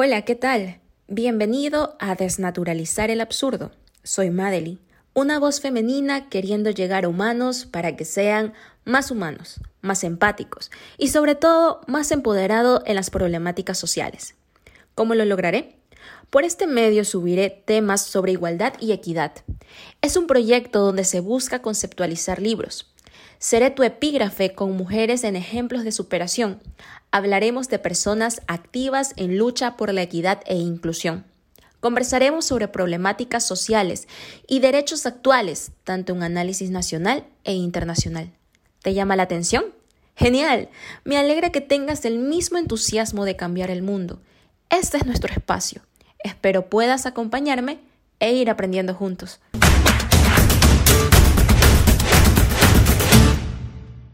Hola, ¿qué tal? Bienvenido a Desnaturalizar el Absurdo. Soy Madely, una voz femenina queriendo llegar a humanos para que sean más humanos, más empáticos y sobre todo más empoderados en las problemáticas sociales. ¿Cómo lo lograré? Por este medio subiré temas sobre igualdad y equidad. Es un proyecto donde se busca conceptualizar libros. Seré tu epígrafe con mujeres en ejemplos de superación. Hablaremos de personas activas en lucha por la equidad e inclusión. Conversaremos sobre problemáticas sociales y derechos actuales, tanto en análisis nacional e internacional. ¿Te llama la atención? Genial. Me alegra que tengas el mismo entusiasmo de cambiar el mundo. Este es nuestro espacio. Espero puedas acompañarme e ir aprendiendo juntos.